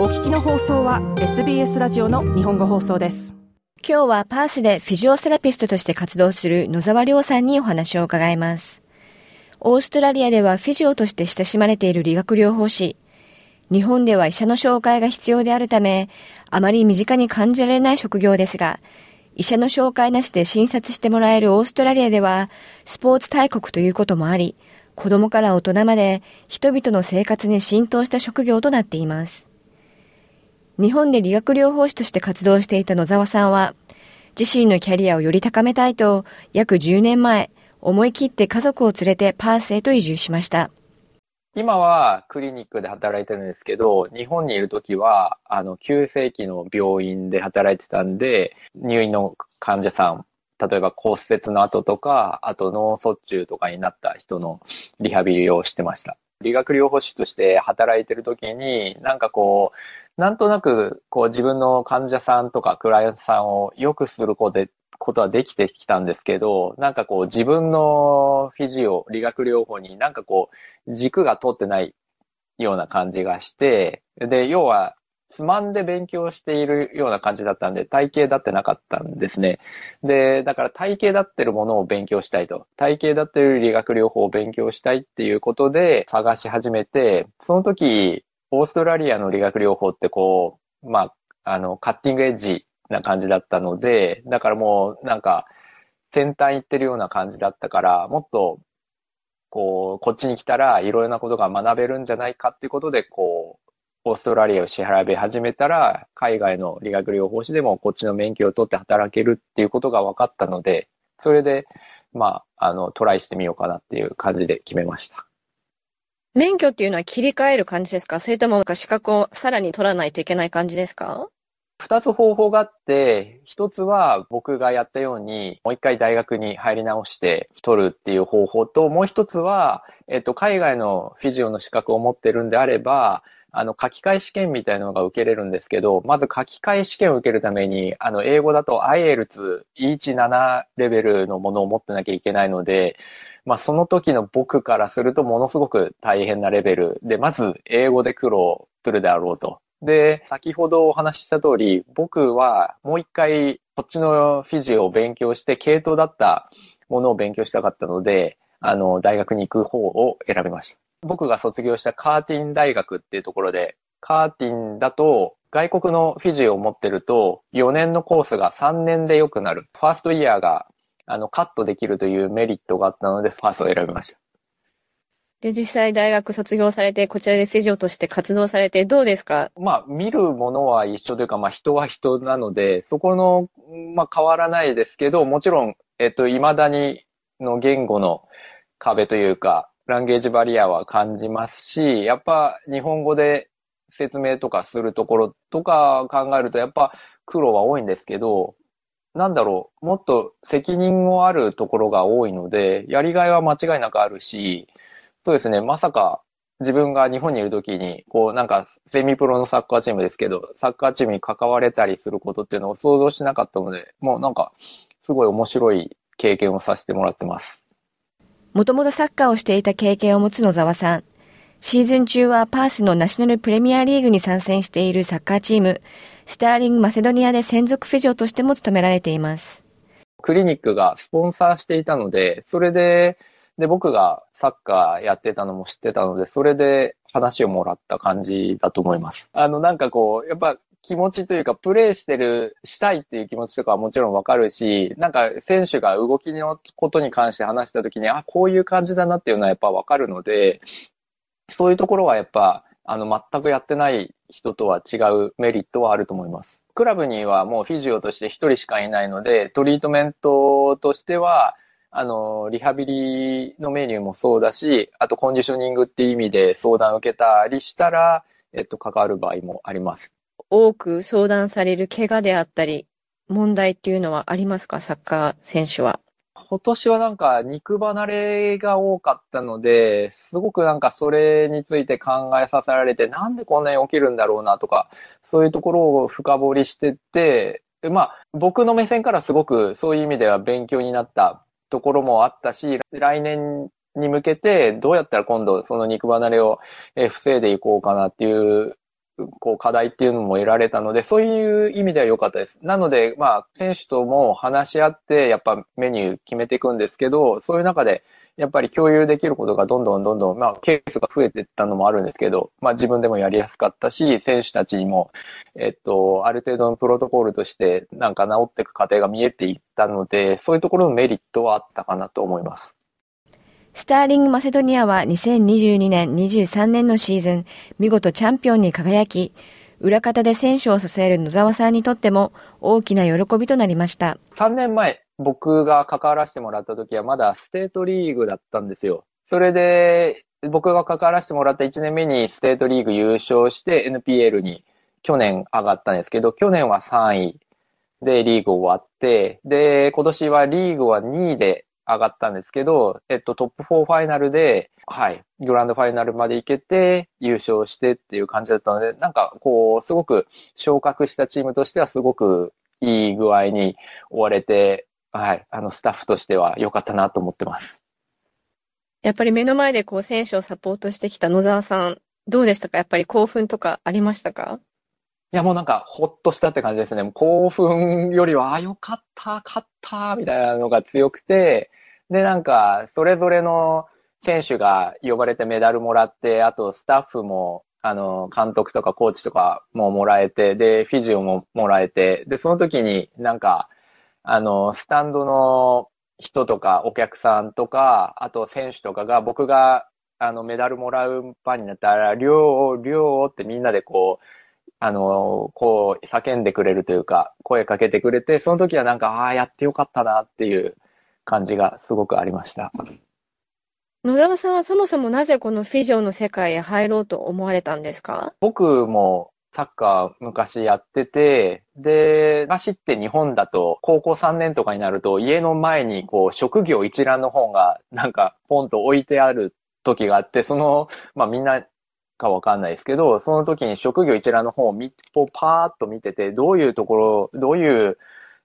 お聞きの放送は SBS ラジオの日本語放送です。今日はパースでフィジオセラピストとして活動する野沢亮さんにお話を伺います。オーストラリアではフィジオとして親しまれている理学療法士。日本では医者の紹介が必要であるためあまり身近に感じられない職業ですが医者の紹介なしで診察してもらえるオーストラリアではスポーツ大国ということもあり子供から大人まで人々の生活に浸透した職業となっています。日本で理学療法士として活動していた野沢さんは、自身のキャリアをより高めたいと、約10年前、思い切って家族を連れてパースへと移住しました。今はクリニックで働いてるんですけど、日本にいるときは、あの、急性期の病院で働いてたんで、入院の患者さん例えば骨折の後とか、あと脳卒中とかになった人のリハビリをしてました。理学療法士として働いてる時に、なんかこう、なんとなく、こう自分の患者さんとかクライアントさんを良くすることで、ことはできてきたんですけど、なんかこう自分のフィジオ、理学療法になんかこう軸が通ってないような感じがして、で、要はつまんで勉強しているような感じだったんで、体系だってなかったんですね。で、だから体系だってるものを勉強したいと。体系だってる理学療法を勉強したいっていうことで探し始めて、その時、オーストラリアの理学療法ってこう、まあ、あの、カッティングエッジな感じだったので、だからもうなんか、先端行ってるような感じだったから、もっと、こう、こっちに来たらいろいろなことが学べるんじゃないかっていうことで、こう、オーストラリアを支払い始めたら、海外の理学療法士でもこっちの免許を取って働けるっていうことが分かったので、それで、まあ、あの、トライしてみようかなっていう感じで決めました。免許っていうのは切り替える感じですか？それとも資格をさらに取らないといけない感じですか？二つ方法があって、一つは僕がやったように、もう一回大学に入り直して取るっていう方法と、もう一つは、えっと、海外のフィジオの資格を持ってるんであれば、あの、書き換え試験みたいなのが受けれるんですけど、まず書き換え試験を受けるために、あの、英語だと IELTS E17 レベルのものを持ってなきゃいけないので、まあ、その時の僕からするとものすごく大変なレベルで、まず英語で苦労するであろうと。で、先ほどお話しした通り、僕はもう一回こっちのフィジーを勉強して、系統だったものを勉強したかったので、あの、大学に行く方を選びました。僕が卒業したカーティン大学っていうところで、カーティンだと外国のフィジーを持ってると4年のコースが3年で良くなる。ファーストイヤーがあのカットできるというメリットがあったので、ファーストを選びました。で、実際大学卒業されて、こちらでフィジオとして活動されてどうですか？まあ、見るものは一緒というか、まあ人は人なので、そこの、まあ変わらないですけど、もちろん、えっと、未だにの言語の壁というか、ランゲージバリアは感じますし、やっぱ日本語で説明とかするところとか考えるとやっぱ苦労は多いんですけど、なんだろう、もっと責任もあるところが多いので、やりがいは間違いなくあるし、そうですね、まさか自分が日本にいるときに、こうなんかセミプロのサッカーチームですけど、サッカーチームに関われたりすることっていうのを想像しなかったので、もうなんかすごい面白い経験をさせてもらってます。もともとサッカーをしていた経験を持つ野沢さん。シーズン中はパースのナショナルプレミアリーグに参戦しているサッカーチーム、スターリングマセドニアで専属フィジオとしても務められています。クリニックがスポンサーしていたので、それで、で、僕がサッカーやってたのも知ってたので、それで話をもらった感じだと思います。あの、なんかこう、やっぱ気持ちというか、プレイしてる、したいっていう気持ちとかはもちろんわかるし、なんか選手が動きのことに関して話したときに、あ、こういう感じだなっていうのはやっぱわかるので、そういうところはやっぱ、あの、全くやってない人とは違うメリットはあると思います。クラブにはもうフィジオとして一人しかいないので、トリートメントとしては、あの、リハビリのメニューもそうだし、あとコンディショニングっていう意味で相談を受けたりしたら、えっと、関わる場合もあります。多く相談される怪我であったり、問題っていうのはありますか？サッカー選手は。今年はなんか肉離れが多かったので、すごくなんかそれについて考えさせられて、なんでこんなに起きるんだろうなとか、そういうところを深掘りしてって、まあ僕の目線からすごくそういう意味では勉強になったところもあったし、来年に向けてどうやったら今度その肉離れを防いでいこうかなっていうこう、課題っていうのも得られたので、そういう意味では良かったです。なので、まあ、選手とも話し合って、やっぱメニュー決めていくんですけど、そういう中で、やっぱり共有できることがどんどんどんどん、まあ、ケースが増えていったのもあるんですけど、まあ、自分でもやりやすかったし、選手たちにも、えっと、ある程度のプロトコルとして、なんか治っていく過程が見えていったので、そういうところのメリットはあったかなと思います。スターリング・マセドニアは2022年23年のシーズン、見事チャンピオンに輝き、裏方で選手を支える野沢さんにとっても大きな喜びとなりました。3年前、僕が関わらせてもらった時はまだステートリーグだったんですよ。それで、僕が関わらせてもらった1年目にステートリーグ優勝して NPL に去年上がったんですけど、去年は3位でリーグ終わって、で、今年はリーグは2位で上がったんですけど、えっと、トップ4ファイナルで、はい、グランドファイナルまで行けて、優勝してっていう感じだったので、なんか、こう、すごく昇格したチームとしてはすごくいい具合に終われて、はい、あの、スタッフとしては良かったなと思ってます。やっぱり目の前でこう、選手をサポートしてきた野沢さん、どうでしたか？やっぱり興奮とかありましたか？いや、もうなんか、ほっとしたって感じですね。興奮よりは、あ、よかった、勝った、みたいなのが強くて、で、なんか、それぞれの選手が呼ばれてメダルもらって、あとスタッフも、あの、監督とかコーチとかももらえて、で、フィジオももらえて、で、その時になんか、あの、スタンドの人とかお客さんとか、あと選手とかが僕があのメダルもらう場になったら、りょう、りょうってみんなでこう、あの、こう叫んでくれるというか、声かけてくれて、その時はなんか、ああ、やってよかったなっていう感じがすごくありました。野沢さんはそもそもなぜこのフィジョンの世界へ入ろうと思われたんですか？僕もサッカー昔やってて、で、昔って日本だと高校3年とかになると家の前にこう職業一覧の本がなんかポンと置いてある時があって、その、まあみんなかわかんないですけど、その時に職業一覧の本をみをパーッと見てて、どういうところ、どういう、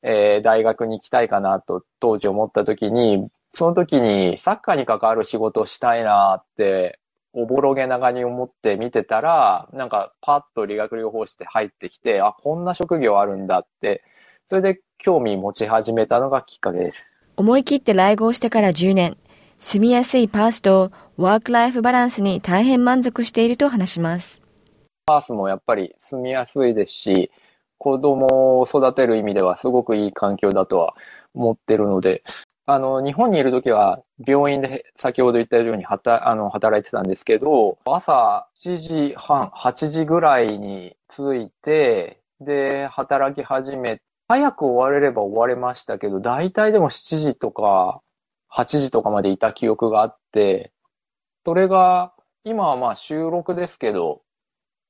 えー、大学に行きたいかなと当時思った時に、その時にサッカーに関わる仕事をしたいなって、おぼろげながに思って見てたら、なんかパッと理学療法士って入ってきて、あ、こんな職業あるんだって、それで興味持ち始めたのがきっかけです。思い切って来合してから10年。住みやすいパースとワークライフバランスに大変満足していると話します。パースもやっぱり住みやすいですし、子供を育てる意味ではすごくいい環境だとは思ってるので、あの、日本にいるときは病院で先ほど言ったように働あの働いてたんですけど、朝7時半、8時ぐらいに着いて、で、働き始め、早く終われれば終われましたけど、大体でも7時とか8時とかまでいた記憶があって、それが、今はまあ収録ですけど、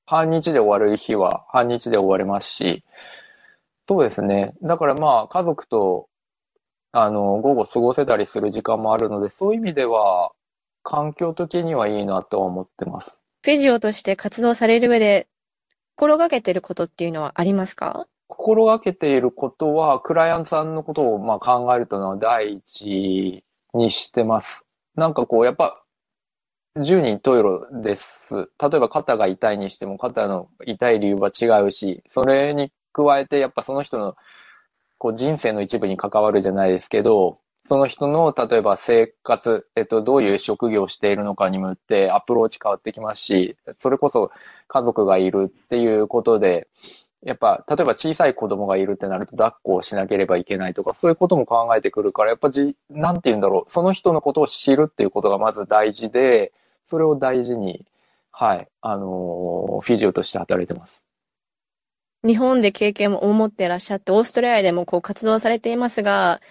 半日で終わる日は半日で終われますし、そうですね。だからまあ家族と、あの、午後過ごせたりする時間もあるので、そういう意味では、環境的にはいいなとは思ってます。フィジオとして活動される上で、心がけてることっていうのはありますか？心がけていることは、クライアントさんのことをまあ考えるというのは第一にしてます。なんかこう、やっぱ、十人十色です。例えば肩が痛いにしても肩の痛い理由は違うし、それに加えてやっぱその人のこう人生の一部に関わるじゃないですけど、その人の例えば生活、えっと、どういう職業をしているのかにもってアプローチ変わってきますし、それこそ家族がいるっていうことで、やっぱ、例えば小さい子供がいるってなると抱っこをしなければいけないとか、そういうことも考えてくるから、やっぱじ、なんて言うんだろう、その人のことを知るっていうことがまず大事で、それを大事に、はい、あのフィジオとして働いてます。日本で経験も持ってらっしゃって、オーストラリアでもこう活動されていますが、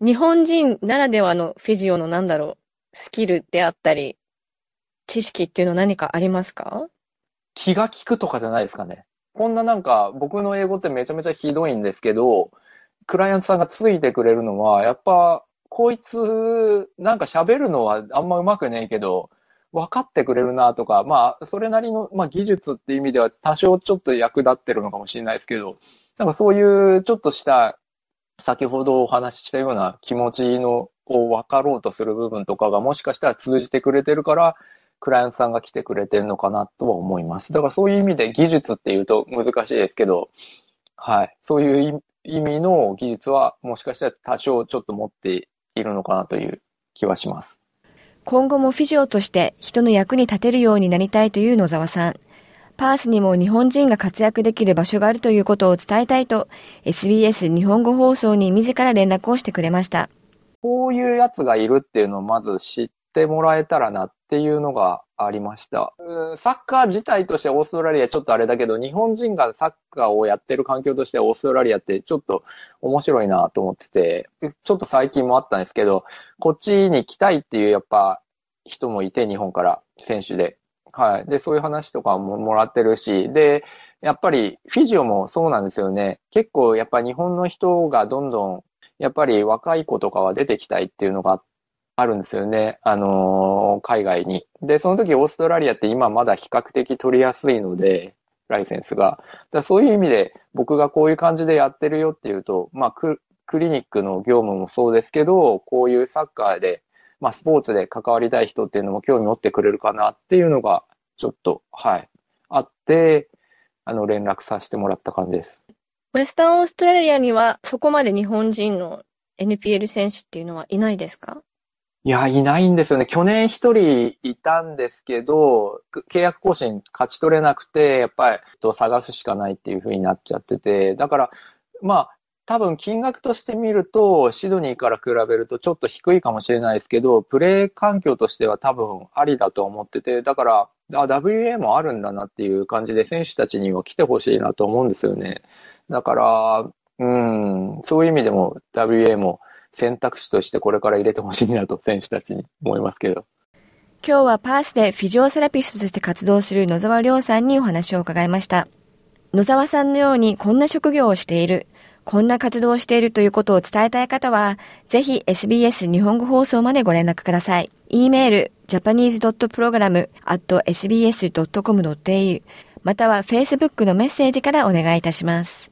日本人ならではのフィジオのなんだろう、スキルであったり、知識っていうのは何かありますか？気が利くとかじゃないですかね。こんななんか、僕の英語ってめちゃめちゃひどいんですけど、クライアントさんがついてくれるのは、やっぱ、こいつ、なんか喋るのはあんま上手くねえけど、分かってくれるなとか、まあ、それなりの、まあ、技術っていう意味では多少ちょっと役立ってるのかもしれないですけど、なんかそういうちょっとした、先ほどお話ししたような気持ちの、を分かろうとする部分とかがもしかしたら通じてくれてるから、クライアントさんが来てくれてるのかなとは思います。だからそういう意味で技術っていうと難しいですけど、はい。そういう意味の技術はもしかしたら多少ちょっと持っているのかなという気はします。今後もフィジオとして人の役に立てるようになりたいという野沢さん。パースにも日本人が活躍できる場所があるということを伝えたいと、SBS 日本語放送に自ら連絡をしてくれました。こういうやつがいるっていうのをまず知ってもらえたらなっていうのがありました。サッカー自体としてオーストラリアちょっとあれだけど、日本人がサッカーをやってる環境としてオーストラリアってちょっと面白いなと思ってて、ちょっと最近もあったんですけど、こっちに来たいっていうやっぱ人もいて、日本から選手で。はい。で、そういう話とかももらってるし、で、やっぱりフィジオもそうなんですよね。結構やっぱ日本の人がどんどん、やっぱり若い子とかは出てきたいっていうのがあってあるんですよね。あのー、海外に。で、その時オーストラリアって今まだ比較的取りやすいので、ライセンスが。だそういう意味で僕がこういう感じでやってるよっていうと、まあク、クリニックの業務もそうですけど、こういうサッカーで、まあスポーツで関わりたい人っていうのも興味持ってくれるかなっていうのが、ちょっと、はい、あって、あの、連絡させてもらった感じです。ウェスタンオーストラリアにはそこまで日本人の NPL 選手っていうのはいないですか？いや、いないんですよね。去年一人いたんですけど、契約更新勝ち取れなくて、やっぱり探すしかないっていう風になっちゃってて、だから、まあ、多分金額として見ると、シドニーから比べるとちょっと低いかもしれないですけど、プレイ環境としては多分ありだと思ってて、だから、あ、WA もあるんだなっていう感じで選手たちには来てほしいなと思うんですよね。だから、うん、そういう意味でも WA も選択肢としてこれから入れてほしいなと選手たちに思いますけど。今日はパースでフィジオセラピストとして活動する野沢亮さんにお話を伺いました。野沢さんのようにこんな職業をしている、こんな活動をしているということを伝えたい方は、ぜひ SBS 日本語放送までご連絡ください。e メール japanese.program.sbs.com.au または Facebook のメッセージからお願いいたします。